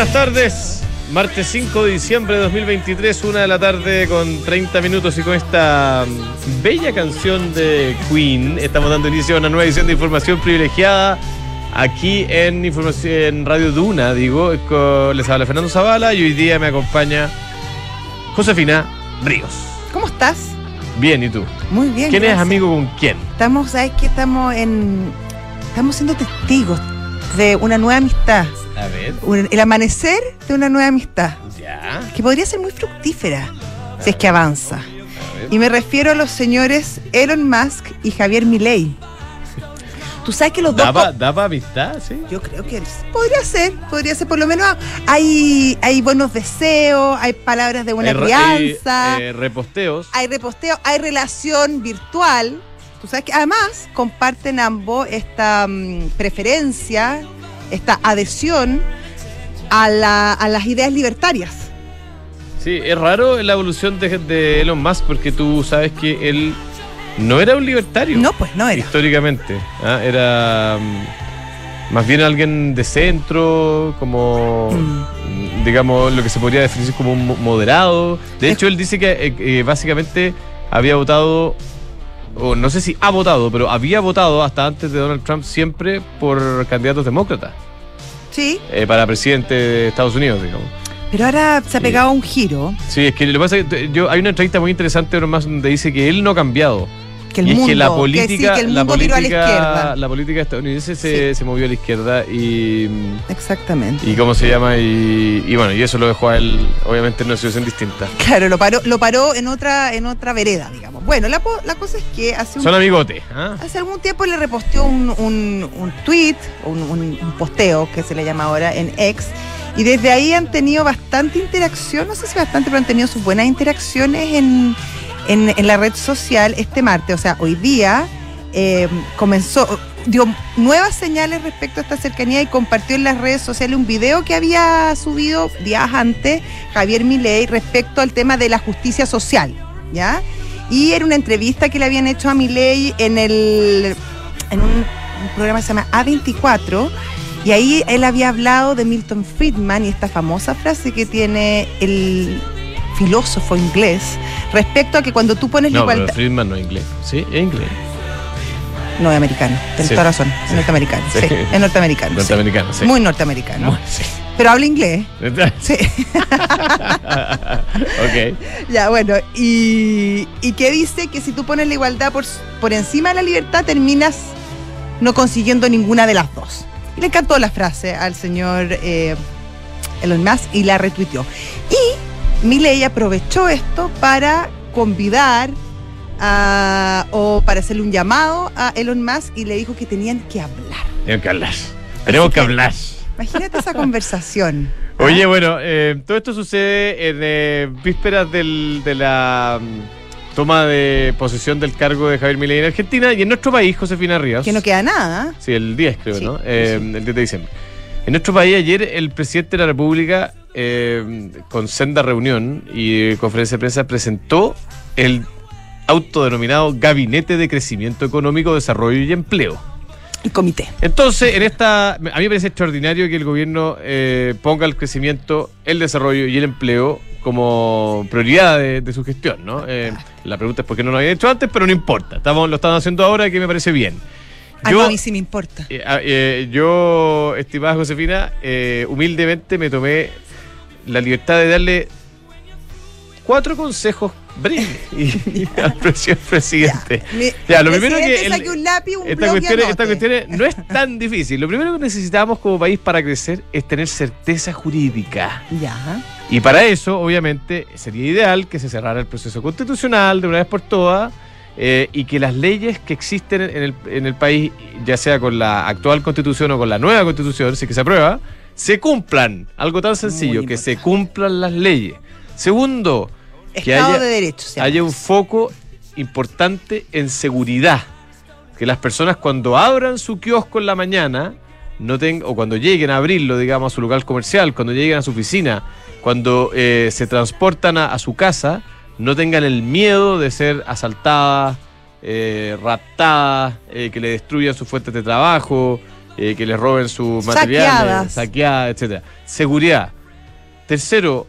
buenas tardes. Martes 5 de diciembre de 2023, una de la tarde con 30 minutos y con esta mm, bella canción de Queen. Estamos dando inicio a una nueva edición de Información Privilegiada aquí en, información, en Radio Duna, digo, les habla Fernando Zavala y hoy día me acompaña Josefina Ríos. ¿Cómo estás? Bien, ¿y tú? Muy bien. ¿Quién es gracias. amigo con quién? Estamos, ¿sabes que Estamos en. Estamos siendo testigos de una nueva amistad. A ver. un- el amanecer de una nueva amistad. Ya. Que podría ser muy fructífera si es que avanza. Y me refiero a los señores Elon Musk y Javier Milei. Tú sabes que los dos. ¿Daba, daba amistad? Sí. Yo creo que podría ser, podría ser, por lo menos hay, hay buenos deseos, hay palabras de buena Hay crianza. hay, eh, reposteos. hay reposteo, hay relación virtual. Tú sabes que además comparten ambos esta mm, preferencia, esta adhesión a, la- a las ideas libertarias. Sí, es raro la evolución de, de Elon Musk porque tú sabes que él no era un libertario. No, pues no era. Históricamente. ¿ah? Era mm, más bien alguien de centro, como, Mm. digamos, lo que se podría definir como un mo- moderado. De Es- hecho, él dice que eh, eh, básicamente había votado, o no sé si ha votado, pero había votado hasta antes de Donald Trump siempre por candidatos demócratas Sí, eh, para presidente de Estados Unidos, digamos. pero ahora se ha pegado un giro Sí, es que lo que pasa es que yo, hay una entrevista muy interesante Musk donde dice que él no ha cambiado. Que el y mundo, es que la política, que el la mundo viró a la izquierda. la política estadounidense se, se movió a la izquierda y, Exactamente. y cómo se llama y, y bueno, y eso lo dejó a él obviamente en una situación distinta. Claro, lo paró, lo paró en otra, en otra vereda, digamos. Bueno, la, la cosa es que hace un Son amigotes, ¿ah? Hace algún tiempo le reposteó un, un, un tweet, un, un- un posteo que se le llama ahora en X, y desde ahí han tenido bastante interacción, no sé si bastante, pero han tenido sus buenas interacciones en, en- la red social este martes. O sea, hoy día eh, comenzó, dio nuevas señales respecto a esta cercanía y compartió en las redes sociales un video que había subido días antes Javier Milei respecto al tema de la justicia social, ¿ya? Y era una entrevista que le habían hecho a Milei en el en un, un programa que se llama A24 y ahí él había hablado de Milton Friedman y esta famosa frase que tiene el filósofo inglés respecto a que cuando tú pones la No, pero igualdad Friedman no es inglés. Sí, es inglés. no es americano, tienes Sí. toda razón, es Sí. norteamericano, sí, Sí. es norteamericano. Norteamericano, sí. muy norteamericano, Muy- pero habla inglés, sí. ok. Ya, bueno, y, y que dice que si tú pones la igualdad por, por encima de la libertad, terminas no consiguiendo ninguna de las dos. Y le encantó la frase al señor eh, Elon Musk y la retuiteó. Milei aprovechó esto para convidar a- o para hacerle un llamado a Elon Musk y le dijo que tenían que hablar. Tenemos que hablar. Tenemos que hablar. Imagínate esa conversación. ¿ah? Oye, bueno, eh, todo esto sucede en eh, vísperas del- de la mm, toma de posesión del cargo de Javier Milei en Argentina y en nuestro país, Josefina Ríos. que no queda nada. Sí, el 10 creo, Sí, ¿no? sí, Eh. El 10 de diciembre. En nuestro país ayer el presidente de la República, eh, con senda reunión y conferencia de prensa, presentó el autodenominado Gabinete de Crecimiento Económico, Desarrollo y Empleo. El comité. Entonces, en esta, a mí me parece extraordinario que el gobierno eh, ponga el crecimiento, el desarrollo y el empleo como prioridad de, de su gestión, ¿no? Eh, la pregunta es por qué no lo habían hecho antes, pero no importa. Estamos, lo están haciendo ahora y que me parece bien. A mí sí me importa. eh, ah, yo, estimada Josefina, eh, humildemente me tomé la libertad de darle cuatro consejos breves y, al presi- presidente. Mi- Ya, lo primero que el- saque un lápiz, un Esta cuestión, esta cuestión es- no es tan difícil. Lo primero que necesitamos como país para crecer es tener certeza jurídica. Ya. Y para eso, obviamente, sería ideal que se cerrara el proceso constitucional de una vez por todas eh, y que las leyes que existen en el, en el país, ya sea con la actual constitución o con la nueva constitución, si que se aprueba, se cumplan. Algo tan sencillo, que se cumplan las leyes. Segundo, que Estado haya, de Derecho. se llama. haya un foco importante en seguridad. Que las personas cuando abran su kiosco en la mañana no ten- o cuando lleguen a abrirlo, digamos, a su local comercial, cuando lleguen a su oficina, cuando eh, se transportan a, a su casa, no tengan el miedo de ser asaltadas, eh, raptadas, eh, que le destruyan sus fuentes de trabajo, eh, que les roben sus materiales, Saqueadas. saqueadas, etcétera. Seguridad. Tercero,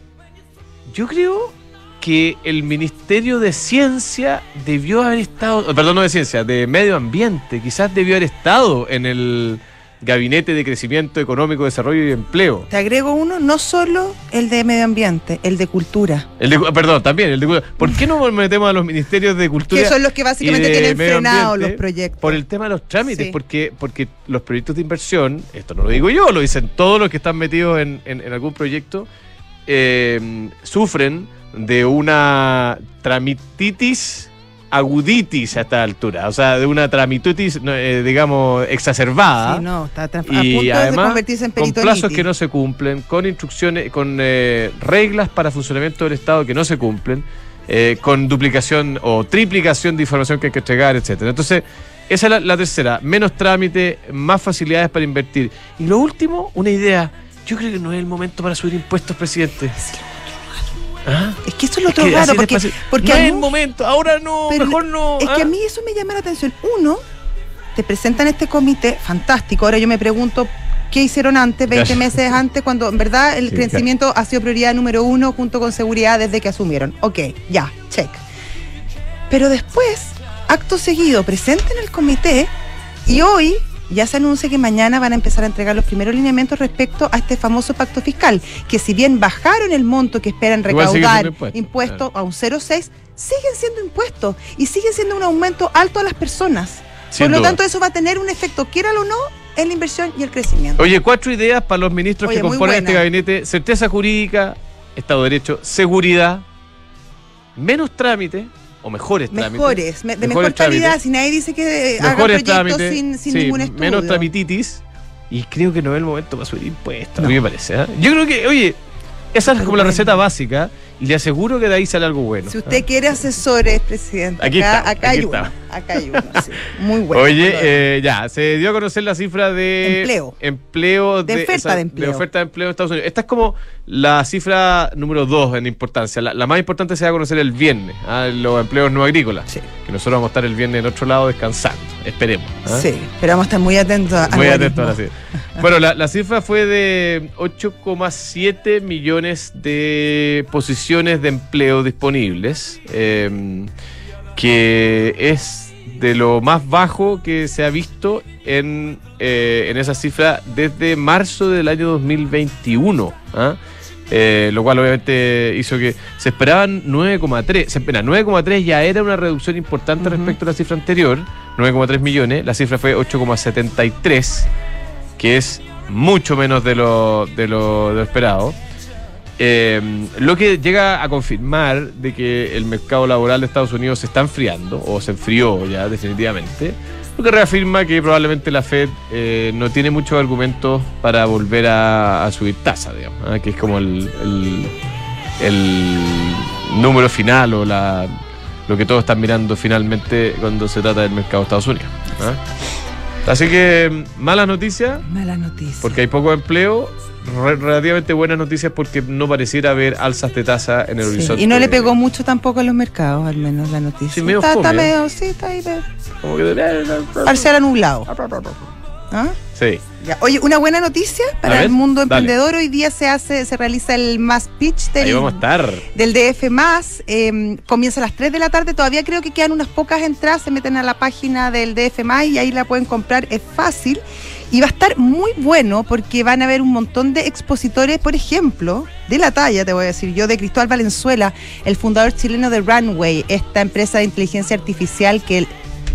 yo creo que el Ministerio de Ciencia debió haber estado, perdón, no de Ciencia, de Medio Ambiente, quizás debió haber estado en el Gabinete de Crecimiento Económico, Desarrollo y Empleo. Te agrego uno, no solo el de medio ambiente, el de cultura. El de, perdón, también el de ¿Por qué no metemos a los ministerios de cultura? Que son los que básicamente tienen ambiente los proyectos. Por el tema de los trámites, Sí. porque, porque los proyectos de inversión, esto no lo digo yo, lo dicen todos los que están metidos en, en- en algún proyecto, eh, sufren de una tramititis aguditis a esta altura, o sea, de una tramititis, no, eh, digamos, exacerbada. Sí, no, está a Y punto de además, convertirse en con plazos que no se cumplen, con instrucciones, con eh, reglas para funcionamiento del Estado que no se cumplen, eh, con duplicación o triplicación de información que hay que entregar, etcétera. Entonces, esa es la, la tercera. Menos trámite, más facilidades para invertir. Y lo último, una idea. Yo creo que no es el momento para subir impuestos, presidente. ¿Ah? Es que eso es lo Es otro que raro, porque, porque no es el momento, ahora no, pero mejor no. Es que ¿ah? a mí eso me llama la atención. Uno, te presentan este comité fantástico. Ahora yo me pregunto qué hicieron antes, 20 Claro. meses antes, cuando en verdad el Sí, crecimiento ha sido prioridad número uno junto con seguridad desde que asumieron. Ok, ya, check. Pero después, acto seguido, presenten el comité y hoy ya se anuncia que mañana van a empezar a entregar los primeros lineamientos respecto a este famoso pacto fiscal, que si bien bajaron el monto que esperan recaudar impuesto, claro. a un 0,6, siguen siendo impuestos y sigue siendo un aumento alto a las personas. Sin Por lo duda. tanto, eso va a tener un efecto, quieran o no, en la inversión y el crecimiento. Oye, cuatro ideas para los ministros Oye, que componen este gabinete. Certeza jurídica, Estado de Derecho, seguridad, menos trámite, o mejores trámites. Mejores, me- de mejor calidad, trámites. si nadie dice que eh, haga proyectos trámites. sin, sin sí, ningún estudio. Menos tramititis. Y creo que no es el momento para subir impuestos, a mí me parece. ¿ah? Yo creo que, oye, esa es como la receta básica y le aseguro que de ahí sale algo bueno. Si usted ¿ah? quiere asesores, presidente, Aquí acá, está, acá aquí hay uno. Acá hay uno, sí. Muy bueno. Oye, eh, ya, se dio a conocer la cifra de Empleo. empleo De oferta de empleo. oferta de empleo en Estados Unidos. Esta es como la cifra número dos en importancia. La, la más importante se va a conocer el viernes, ¿ah? los empleos no agrícolas. Sí. Que nosotros vamos a estar el viernes en otro lado descansando. Esperemos. ¿ah? Sí, pero vamos a estar muy atentos a Muy al atento a la cifra. Bueno, la, la cifra fue de 8,7 millones de posiciones de empleo disponibles, eh, que es de lo más bajo que se ha visto en, eh, en esa cifra desde marzo del año 2021. ¿ah? Eh, lo cual obviamente hizo que se esperaban 9,3. Se espera, 9,3 ya era una reducción importante respecto a la cifra anterior, 9,3 millones. La cifra fue 8,73, que es mucho menos de lo, de lo, de lo esperado. Eh, lo que llega a confirmar de que el mercado laboral de Estados Unidos se está enfriando, o se enfrió ya definitivamente, lo que reafirma que probablemente la Fed eh, no tiene muchos argumentos para volver a, a subir tasa, digamos, ¿ah? que es como el, el- el número final o la, lo que todos están mirando finalmente cuando se trata del mercado de Estados Unidos. ¿ah? Así que malas noticias, Mala noticia. porque hay poco empleo. Re- relativamente buenas noticias porque no pareciera haber alzas de tasa en el Sí, horizonte. Y no le pegó mucho tampoco a los mercados, al menos la noticia. Sí, medio está, medio, sí, está ahí. medio- Como que- Parcial nublado. ¿Ah? Sí. Ya. Oye, una buena noticia para el mundo dale. emprendedor. Hoy día se hace, se realiza el Mass Pitch Ahí del, vamos a estar. del DF más. eh, comienza a las 3 de la tarde. Todavía creo que quedan unas pocas entradas. Se meten a la página del DF más y ahí la pueden comprar. Es fácil. Y va a estar muy bueno porque van a haber un montón de expositores, por ejemplo, de la talla, te voy a decir yo, de Cristóbal Valenzuela, el fundador chileno de Runway, esta empresa de inteligencia artificial que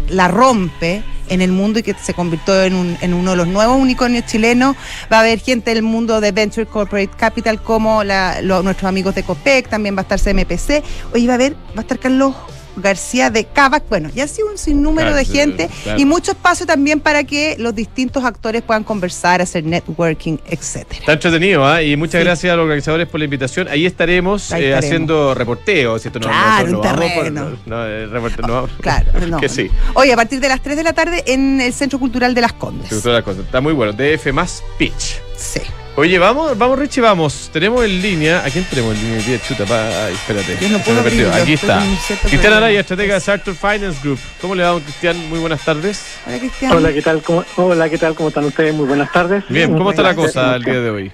la rompe en el mundo y que se convirtió en, un- en uno de los nuevos unicornios chilenos. Va a haber gente del mundo de Venture Corporate Capital como lo- nuestros amigos de COPEC, también va a estar CMPC. Oye, va a haber, va a estar Carlos García de Cavac. Bueno, y así un sinnúmero Claro, de gente claro. y mucho espacio también para que los distintos actores puedan conversar, hacer networking, etcétera. Está entretenido, ¿ah? Y muchas Sí. gracias a los organizadores por la invitación. Ahí estaremos, Ahí eh, haciendo reporteo. Si esto no, Claro, no, por- terreno. no, eh, reporte- no, Claro, no. que sí. Oye, a partir de las 3 de la tarde en el Centro Cultural de las Condes. Te gustó la cosa. Está muy bueno. DF más pitch. Sí. Oye, vamos, vamos, Richie, vamos. Tenemos en línea. ¿A quién tenemos en línea? día? Chuta, pa- ay, espérate. No puedo Aquí está. Cristian. Araya, estratega de Sartor Finance Group. ¿Cómo le va, don Cristian? Muy buenas tardes. Hola, Cristian. Hola, ¿qué tal? ¿Cómo, hola, ¿qué tal? ¿Cómo están ustedes? Muy buenas tardes. Bien, ¿cómo está la cosa el día de hoy?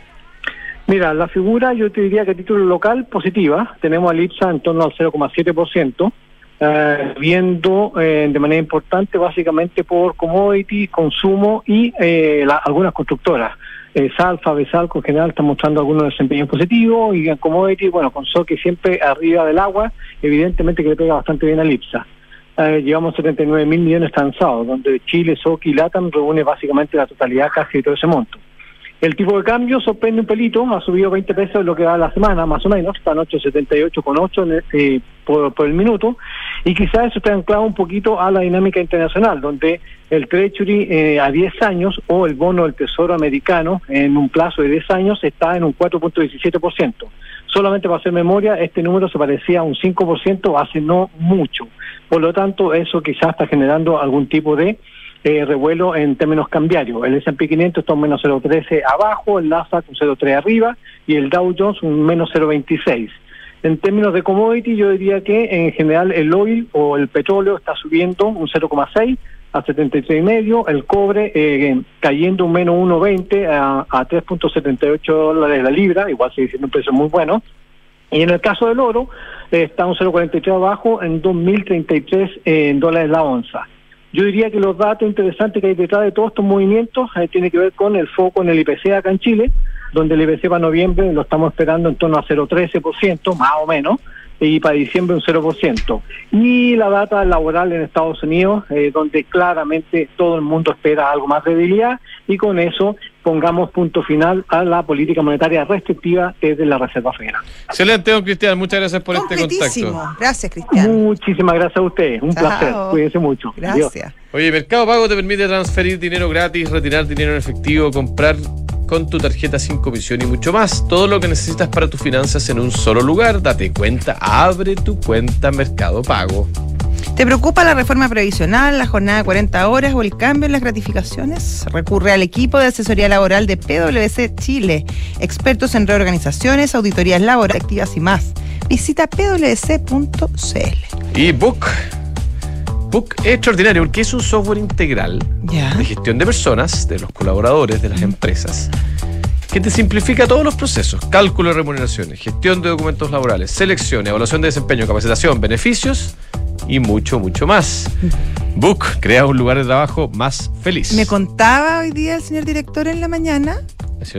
Mira, la figura yo te diría que a título local positiva. Tenemos al IPSA en torno al 0,7%, eh, viendo eh, de manera importante básicamente por commodity, consumo y eh, la- algunas constructoras. Eh, Salfa, Besalco en general están mostrando algunos desempeños positivos y commodity, bueno, con Soki siempre arriba del agua, evidentemente que le pega bastante bien al IPSA. Eh, llevamos 79 mil millones transados, donde Chile, Soki y LATAM reúne básicamente la totalidad casi de todo ese monto. El tipo de cambio sorprende un pelito, ha subido 20 pesos en lo que va la semana, más o menos, 8,78,8 en el- eh, por, por el minuto, y quizás eso está anclado un poquito a la dinámica internacional, donde el Treasury eh, a 10 años o el bono del Tesoro americano en un plazo de 10 años está en un 4.17%. Solamente para hacer memoria, este número se parecía a un 5% hace no mucho. Por lo tanto, eso quizás está generando algún tipo de eh, revuelo en términos cambiarios. El S&P 500 está un menos 0,13 abajo, el Nasdaq un 0,3 arriba y el Dow Jones un menos 0,26. En términos de commodity, yo diría que en general el oil o el petróleo está subiendo un 0,6 a 73,5, el cobre eh, cayendo un menos 1,20 a, a 3.78 dólares la libra, igual sigue siendo un precio muy bueno. Y en el caso del oro, eh, está un 0,43 abajo en 2.033 eh, dólares la onza. Yo diría que los datos interesantes que hay detrás de todos estos movimientos eh, tiene que ver con el foco en el IPC acá en Chile, donde el IPC para noviembre lo estamos esperando en torno a 0,13%, más o menos, y para diciembre un 0%. Y la data laboral en Estados Unidos, eh, donde claramente todo el mundo espera algo más de debilidad, y con eso pongamos punto final a la política monetaria restrictiva desde la Reserva Federal. Excelente, don Cristian. Muchas gracias por este contacto. Gracias, Cristian. Muchísimas gracias a ustedes, un Chao. placer, cuídense mucho. Adiós. Gracias. Oye, Mercado Pago te permite transferir dinero gratis, retirar dinero en efectivo, comprar con tu tarjeta sin comisión y mucho más. Todo lo que necesitas para tus finanzas en un solo lugar. Date cuenta, abre tu cuenta Mercado Pago. ¿Te preocupa la reforma previsional, la jornada de 40 horas o el cambio en las gratificaciones? Recurre al equipo de asesoría laboral de PwC Chile, expertos en reorganizaciones, auditorías laborales activas y más. Visita pwc.cl. Y Book. Book es extraordinario porque es un software integral de gestión de personas, de los colaboradores, de las empresas, que te simplifica todos los procesos. Cálculo de remuneraciones, gestión de documentos laborales, selección, evaluación de desempeño, capacitación, beneficios y mucho, mucho más. Book crea un lugar de trabajo más feliz. Me contaba hoy día el señor director en la mañana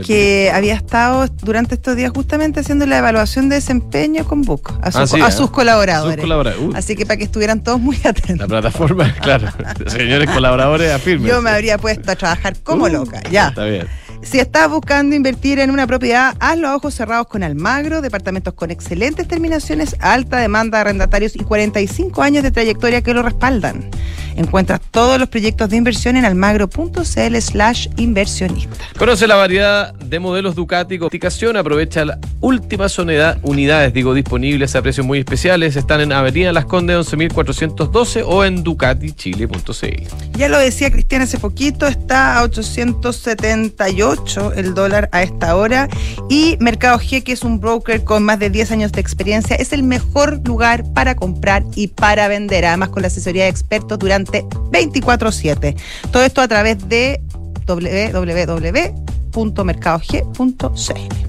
que había estado durante estos días justamente haciendo la evaluación de desempeño con Book a, su- Ah, sí, a ¿eh? sus colaboradores. Sus colaboradores. Uy, Así que para que estuvieran todos muy atentos. la plataforma, claro. Señores colaboradores, afirmen. Yo me habría puesto a trabajar como Uh, loca. Ya. Está bien. Si estás buscando invertir en una propiedad, hazlo a ojos cerrados con Almagro, departamentos con excelentes terminaciones, alta demanda de arrendatarios y 45 años de trayectoria que lo respaldan. Encuentras todos los proyectos de inversión en almagro.cl slash inversionista. Conoce la variedad de modelos Ducati con aprovecha las últimas unidad- unidades, digo, disponibles a precios muy especiales. Están en Avenida Las Condes 11.412 o en ducatichile.cl. Ya lo decía Cristian hace poquito, está a 878 el dólar a esta hora y Mercado G, que es un broker con más de 10 años de experiencia, es el mejor lugar para comprar y para vender, además con la asesoría de expertos durante 24/7. Todo esto a través de www.mercadog.cl.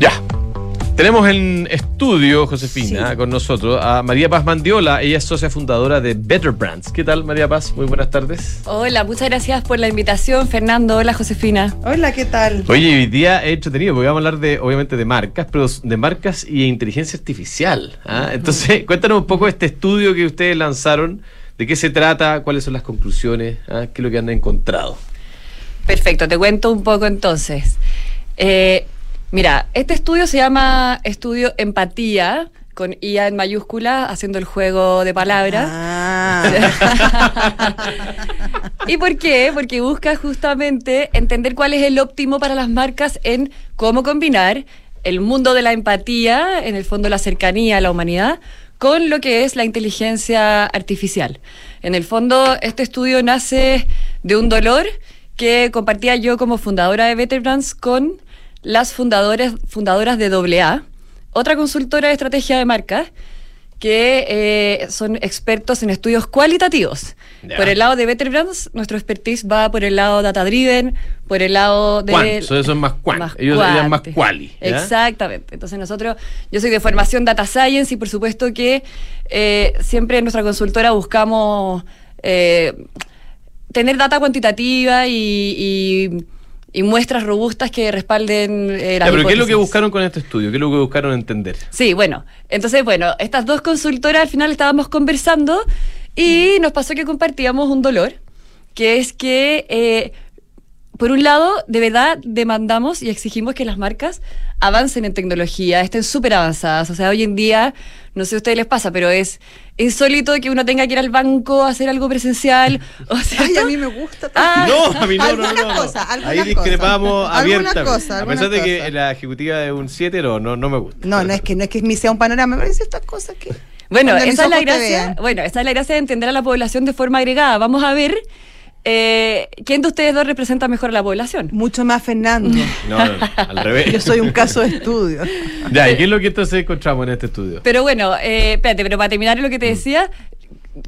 Ya. Tenemos en estudio, Josefina, Sí. con nosotros a María Paz Mandiola. Ella es socia fundadora de Better Brands. ¿Qué tal, María Paz? Muy buenas tardes. Hola, muchas gracias por la invitación, Fernando. Hola, Josefina. Hola, ¿qué tal? Oye, hoy día he entretenido, porque vamos a hablar de, obviamente, de marcas, pero de marcas y inteligencia artificial. ¿ah? Entonces, cuéntanos un poco este estudio que ustedes lanzaron, de qué se trata, cuáles son las conclusiones, ¿ah? qué es lo que han encontrado. Perfecto, te cuento un poco entonces. Eh, mira, este estudio se llama Estudio Empatía. con IA en mayúscula, haciendo el juego de palabras. Ah. ¿Y por qué? Porque busca justamente entender cuál es el óptimo para las marcas en cómo combinar el mundo de la empatía, en el fondo la cercanía a la humanidad, con lo que es la inteligencia artificial. En el fondo, este estudio nace de un dolor que compartía yo como fundadora de Better Brands con las fundadoras, fundadoras de AA, otra consultora de estrategia de marcas, que eh, son expertos en estudios cualitativos. Por el lado de Better Brands, nuestro expertise va por el lado data driven, por el lado de... Quant, eso es más quant. Ellos eran más quali. ¿ya? Exactamente. Entonces nosotros, yo soy de formación data science y por supuesto que eh, siempre en nuestra consultora buscamos eh, tener data cuantitativa y, y- y muestras robustas que respalden eh, las pero ¿qué es lo que buscaron con este estudio? ¿Qué es lo que buscaron entender? Sí, bueno, entonces, bueno, estas dos consultoras al final estábamos conversando y nos pasó que compartíamos un dolor, que es que, eh, por un lado, de verdad demandamos y exigimos que las marcas avancen en tecnología, estén súper avanzadas. O sea, hoy en día, no sé si a ustedes les pasa, pero es insólito que uno tenga que ir al banco a hacer algo presencial. O sea, Ay, a mí me gusta. Ah, No, a mí no, no, no, algunas Ahí cosas. discrepamos Algunas abiertamente. cosas, a pesar de que la ejecutiva es un 7, no, no, no me gusta. No, no es que no es que me sea un panorama, me parece estas cosas que. Bueno, esa es la gracia. Bueno, esa es la gracia de entender a la población de forma agregada. Vamos a ver eh, quién de ustedes dos representa mejor a la población. Mucho más Fernando. No, al revés. Yo soy un caso de estudio. Ya, ¿y qué es lo que entonces encontramos en este estudio? Pero bueno, eh, espérate, pero para terminar lo que te decía,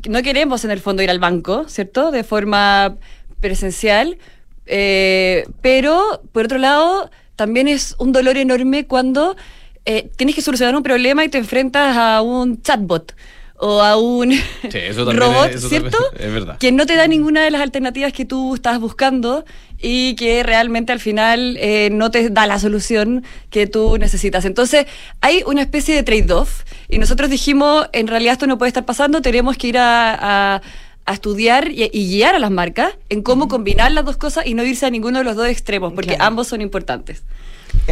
no queremos en el fondo ir al banco, ¿cierto? De forma presencial, eh, pero por otro lado, también es un dolor enorme cuando eh, tienes que solucionar un problema y te enfrentas a un chatbot o a un Sí, eso también robot, es- eso ¿cierto? también es verdad. Que no te da ninguna de las alternativas que tú estás buscando y que realmente al final eh, no te da la solución que tú necesitas. Entonces, hay una especie de trade-off y nosotros dijimos, en realidad esto no puede estar pasando, tenemos que ir a, a- a estudiar y, y guiar a las marcas en cómo combinar las dos cosas y no irse a ninguno de los dos extremos, porque Claro. ambos son importantes.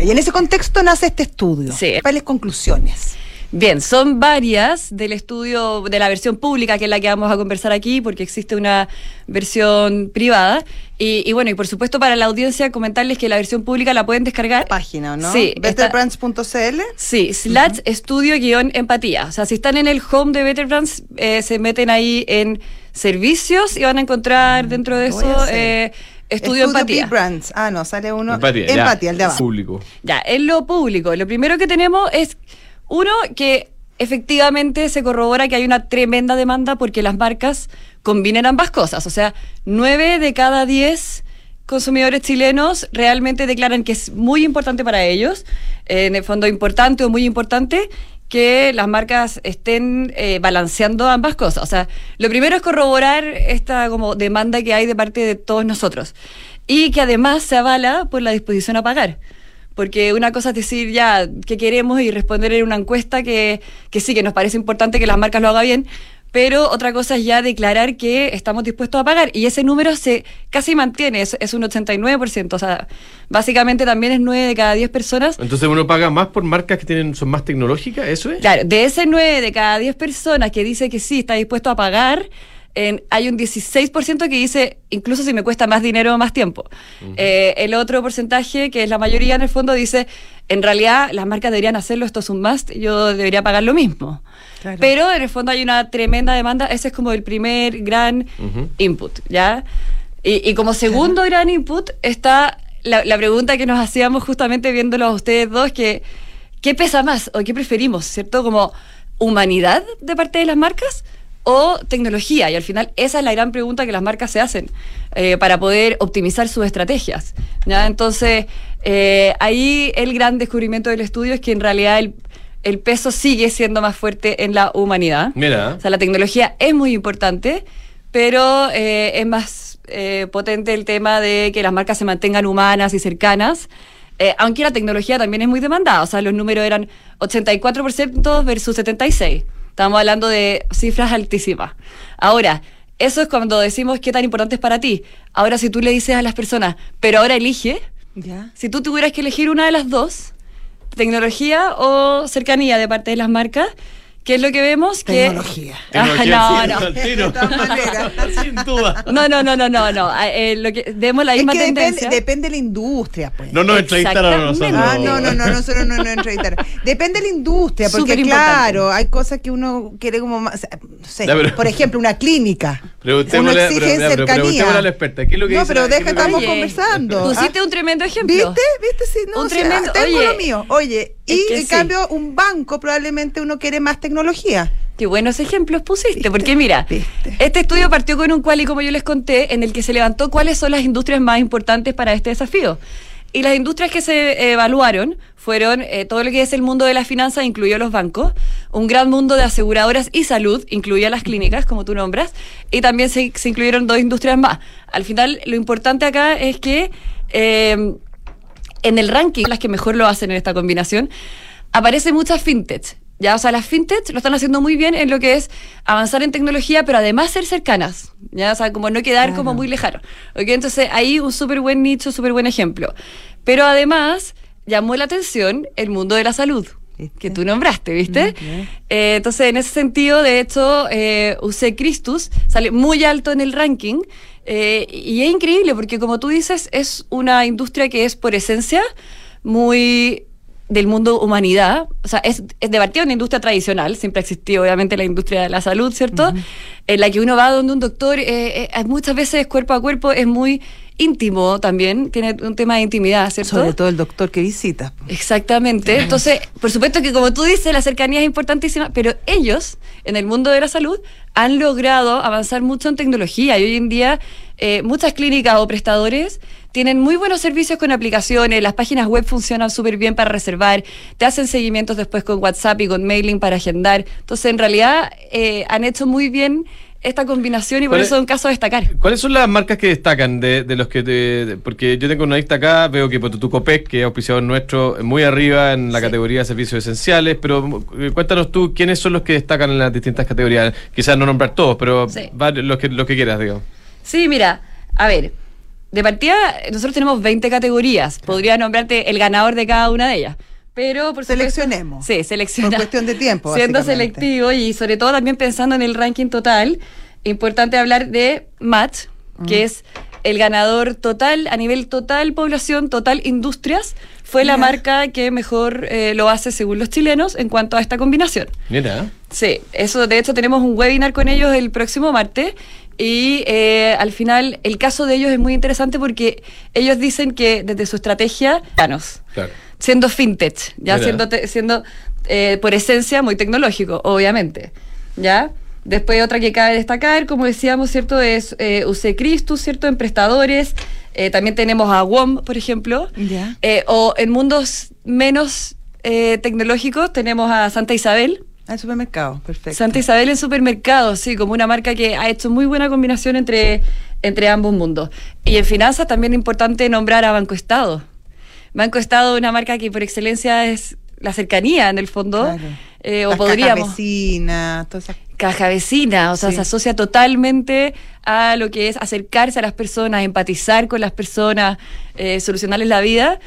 Y en ese contexto nace este estudio. Sí. ¿Cuáles conclusiones? Bien, son varias del estudio de la versión pública, que es la que vamos a conversar aquí, porque existe una versión privada. Y, y bueno, y por supuesto para la audiencia comentarles que la versión pública la pueden descargar. Página, ¿no? Sí, Betterbrands.cl. Sí, slash estudio guion empatía. O sea, si están en el home de Better Brands, eh, se meten ahí en servicios y van a encontrar dentro de eso eh, estudio, empatía. Big Brands. Ah, no, sale uno. Empatía, ya. Empatía, el de abajo. Público. Ya, en lo público, lo primero que tenemos es, uno, que efectivamente se corrobora que hay una tremenda demanda porque las marcas combinen ambas cosas. O sea, nueve de cada diez consumidores chilenos realmente declaran que es muy importante para ellos, eh, en el fondo importante o muy importante, que las marcas estén eh, balanceando ambas cosas. O sea, lo primero es corroborar esta como demanda que hay de parte de todos nosotros y que además se avala por la disposición a pagar. Porque una cosa es decir ya qué queremos y responder en una encuesta que, que sí, que nos parece importante que las marcas lo hagan bien, pero otra cosa es ya declarar que estamos dispuestos a pagar. Y ese número se casi mantiene, es, es un 89%. O sea, básicamente también es 9 de cada 10 personas. Entonces uno paga más por marcas que tienen son más tecnológicas, ¿eso es? Claro, de ese 9 de cada 10 personas que dice que sí, está dispuesto a pagar, en- hay un 16% que dice, incluso si me cuesta más dinero o más tiempo. Eh, el otro porcentaje, que es la mayoría en el fondo, dice, en realidad las marcas deberían hacerlo, esto es un must, yo debería pagar lo mismo. Claro. Pero en el fondo hay una tremenda demanda, ese es como el primer gran Ujú. input, ¿ya? Y, y como segundo gran input está la, la pregunta que nos hacíamos justamente viéndolos a ustedes dos, que ¿qué pesa más o qué preferimos, cierto? Como humanidad de parte de las marcas o tecnología. Y al final esa es la gran pregunta que las marcas se hacen eh, para poder optimizar sus estrategias. ¿ya? Entonces, eh, ahí el gran descubrimiento del estudio es que en realidad el, el peso sigue siendo más fuerte en la humanidad. Mira. O sea, la tecnología es muy importante, pero eh, es más potente el tema de que las marcas se mantengan humanas y cercanas. eh, aunque la tecnología también es muy demandada, o sea, los números eran 84% versus 76%. Estamos hablando de cifras altísimas. Ahora, eso es cuando decimos qué tan importante es para ti. Ahora, si tú le dices a las personas, pero ahora elige, Ya. si tú tuvieras que elegir una de las dos, tecnología o cercanía de parte de las marcas. ¿Qué es lo que vemos? Que- Tecnología. Ah, Tecnología, no, sí, no. al tiro. De todas maneras. Sin duda. No, no, no, no, no, no. Ah, eh, lo que, vemos la Es misma que depende, tendencia. depende de la industria, pues. No nos entrevistaron a nosotros. Ah, no, no, no, nosotros no nos entrevistaron. Depende de la industria, porque claro, hay cosas que uno quiere como más, o sea, no sé, Ya, pero- por ejemplo, una clínica. Preguntémosle- uno exige pero- cercanía. preguntémosle a la experta, ¿qué es lo que no, dice pero deja, estamos Oye, conversando. Pusiste ¿ah? un tremendo ejemplo. ¿Viste? ¿Viste? Sí, no, Un o sea, tremendo- tengo oye, lo mío. Oye, es y que en sí. cambio, un banco probablemente uno quiere más tecnología. Qué buenos ejemplos pusiste, ¿Viste? porque mira, ¿Viste? este estudio partió con un quali, como yo les conté, en el que se levantó cuáles son las industrias más importantes para este desafío. Y las industrias que se evaluaron fueron eh, todo lo que es el mundo de la finanza, incluyó los bancos, un gran mundo de aseguradoras y salud, incluía las clínicas, como tú nombras, y también se, incluyeron dos industrias más. Al final, lo importante acá es que eh, en el ranking, las que mejor lo hacen en esta combinación, aparece muchas fintech. Ya, o sea, las fintech lo están haciendo muy bien en lo que es avanzar en tecnología, pero además ser cercanas. Ya, o sea, como no quedar Claro. como muy lejano. ¿Ok? Entonces, ahí un súper buen nicho, súper buen ejemplo. Pero además, llamó la atención el mundo de la salud. Que tú nombraste, ¿viste? Ujú. Eh, entonces, en ese sentido, de hecho, eh, UC Christus sale muy alto en el ranking. eh, y es increíble porque, como tú dices, es una industria que es por esencia muy del mundo humanidad. O sea, es, es de partida una industria tradicional. Siempre ha existido, obviamente, la industria de la salud, ¿cierto? En la que uno va donde un doctor, eh, eh, muchas veces cuerpo a cuerpo, es muy íntimo también. Tiene un tema de intimidad, ¿cierto? Sobre todo el doctor que visita. Exactamente. Entonces, por supuesto que como tú dices, la cercanía es importantísima, pero ellos, en el mundo de la salud, han logrado avanzar mucho en tecnología y hoy en día eh, muchas clínicas o prestadores tienen muy buenos servicios con aplicaciones, las páginas web funcionan súper bien para reservar, te hacen seguimientos después con WhatsApp y con mailing para agendar. Entonces, en realidad, eh, han hecho muy bien esta combinación y por ¿Cuál es- eso es un caso a destacar. ¿Cuáles son las marcas que destacan de, de los que te, de- porque yo tengo una lista acá, veo que tu Copec, que es auspiciador nuestro, muy arriba en la Sí. categoría de servicios esenciales, pero eh, cuéntanos tú quiénes son los que destacan en las distintas categorías. Quizás no nombrar todos, pero Sí. los que los que quieras, digo. Sí, mira, a ver, de partida nosotros tenemos 20 categorías. Podría nombrarte el ganador de cada una de ellas. Pero por supuesto- Seleccionemos. Sí, selecciona. Por cuestión de tiempo, Siendo selectivo y sobre todo también pensando en el ranking total, importante hablar de Match, Mm. que es el ganador total, a nivel total población, total industrias, fue la marca que mejor eh, lo hace según los chilenos en cuanto a esta combinación. Mira, Sí, eso de hecho tenemos un webinar con ellos el próximo martes y eh, al final el caso de ellos es muy interesante porque ellos dicen que desde su estrategia, ganos, claro. siendo fintech, ya Mira. siendo, te- siendo eh, por esencia muy tecnológico, obviamente, ¿ya? Después otra que cabe destacar, como decíamos, ¿cierto? Es eh, UC Christus, ¿cierto? En prestadores. Eh, también tenemos a WOM, por ejemplo. Ya. Eh, o en mundos menos eh, tecnológicos tenemos a Santa Isabel, Al supermercado, perfecto. Santa Isabel en supermercados, sí, como una marca que ha hecho muy buena combinación entre, entre ambos mundos. Y en finanzas también es importante nombrar a Banco Estado. Banco Estado, una marca que por excelencia es la cercanía en el fondo. Claro. eh, o Las podríamos. vecinas, todas esas Caja vecina, o sea, Sí. se asocia totalmente a lo que es acercarse a las personas, empatizar con las personas, eh, solucionarles la vida.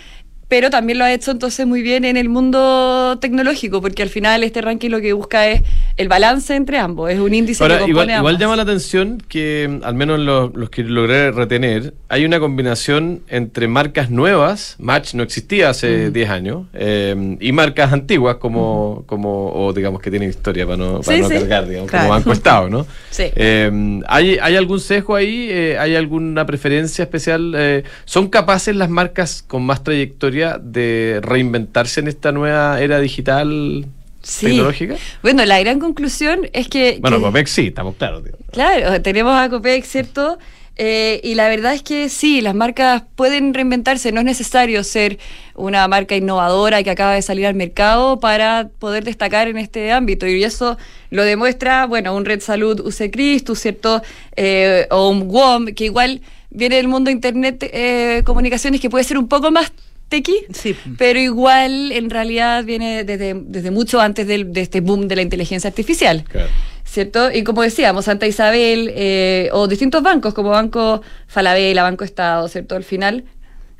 Pero también lo ha hecho entonces muy bien en el mundo tecnológico, porque al final este ranking lo que busca es el balance entre ambos, es un índice Ahora, que igual, compone igual ambas. llama la atención que, mm, al menos los, los que logré retener, hay una combinación entre marcas nuevas, Match no existía hace 10 años, eh, y marcas antiguas como, como o digamos que tienen historia para no, para Sí, no sí. cargar, digamos, Claro. como Banco Estado, ¿no? Sí. Eh, ¿hay, ¿Hay algún sesgo ahí? Eh, ¿Hay alguna preferencia especial? Eh, ¿Son capaces las marcas con más trayectoria de reinventarse en esta nueva era digital Sí. tecnológica? Bueno, la gran conclusión es que... Bueno, que- Copec sí, estamos claros. Claro, tenemos a Copec, ¿cierto? Eh, y la verdad es que sí, las marcas pueden reinventarse, no es necesario ser una marca innovadora que acaba de salir al mercado para poder destacar en este ámbito. Y eso lo demuestra, bueno, un Red Salud UC Christus, ¿cierto? Eh, o un WOM, que igual viene del mundo de Internet, eh, comunicaciones, que puede ser un poco más tequi, Sí. pero igual en realidad viene desde, desde mucho antes del- de este boom de la inteligencia artificial. Claro. ¿Cierto? Y como decíamos, Santa Isabel eh, o distintos bancos como Banco Falabella, Banco Estado, ¿cierto? Al final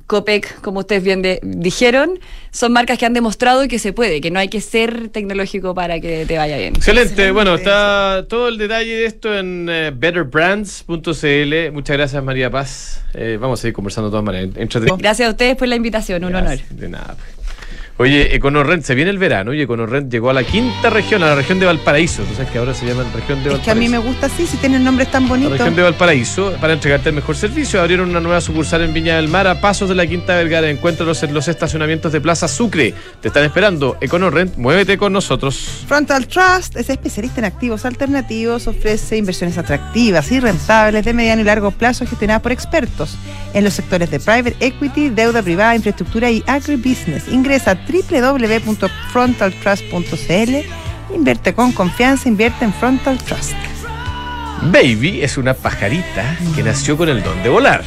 Copec, como ustedes bien de- dijeron, son marcas que han demostrado que se puede, que no hay que ser tecnológico para que te vaya bien. Excelente. Excelente. Bueno, está todo el detalle de esto en eh, betterbrands.cl. Muchas gracias, María Paz. Eh, vamos a seguir conversando de todas maneras. Entretenido. Gracias a ustedes por la invitación, un honor. De nada. Oye, EconoRent, se viene el verano y EconoRent llegó a la quinta región, a la región de Valparaíso. Tú sabes que ahora se llama región de Es Valparaíso. que a mí me gusta así, si tienen nombres tan La bonitos. región de Valparaíso, para entregarte el mejor servicio, abrieron una nueva sucursal en Viña del Mar a pasos de la Quinta Vergara. Encuéntralos en los estacionamientos de Plaza Sucre. Te están esperando. EconoRent, muévete con nosotros. Frontal Trust es especialista en activos alternativos, ofrece inversiones atractivas y rentables de mediano y largo plazo gestionadas por expertos en los sectores de private equity, deuda privada, infraestructura y agribusiness. Ingresa a www.frontaltrust.cl. Invierte con confianza, invierte en Frontal Trust. Baby es una pajarita que nació con el don de volar.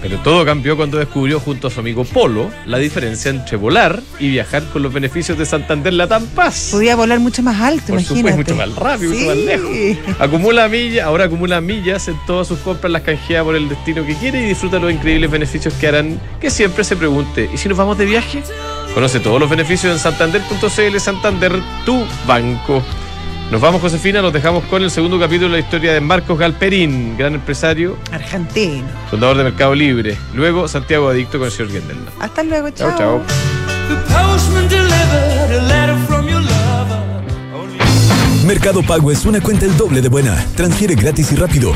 Pero todo cambió cuando descubrió junto a su amigo Polo la diferencia entre volar y viajar con los beneficios de Santander Latam Paz. Podía volar mucho más alto, Por supuesto, imagínate. mucho más rápido, mucho más lejos. Acumula millas, ahora acumula millas en todas sus compras, las canjea por el destino que quiere y disfruta los increíbles beneficios que harán que siempre se pregunte, ¿y si nos vamos de viaje? Conoce todos los beneficios en santander.cl, Santander, tu banco. Nos vamos, Josefina, nos dejamos con el segundo capítulo de la historia de Marcos Galperín, gran empresario, Argentino. fundador de Mercado Libre. Luego, Santiago Adicto con el señor Gendelman. Hasta luego, Chao, chao. chao. The postman delivered a letter from your lover. Only Mercado Pago es una cuenta el doble de buena. Transfiere gratis y rápido.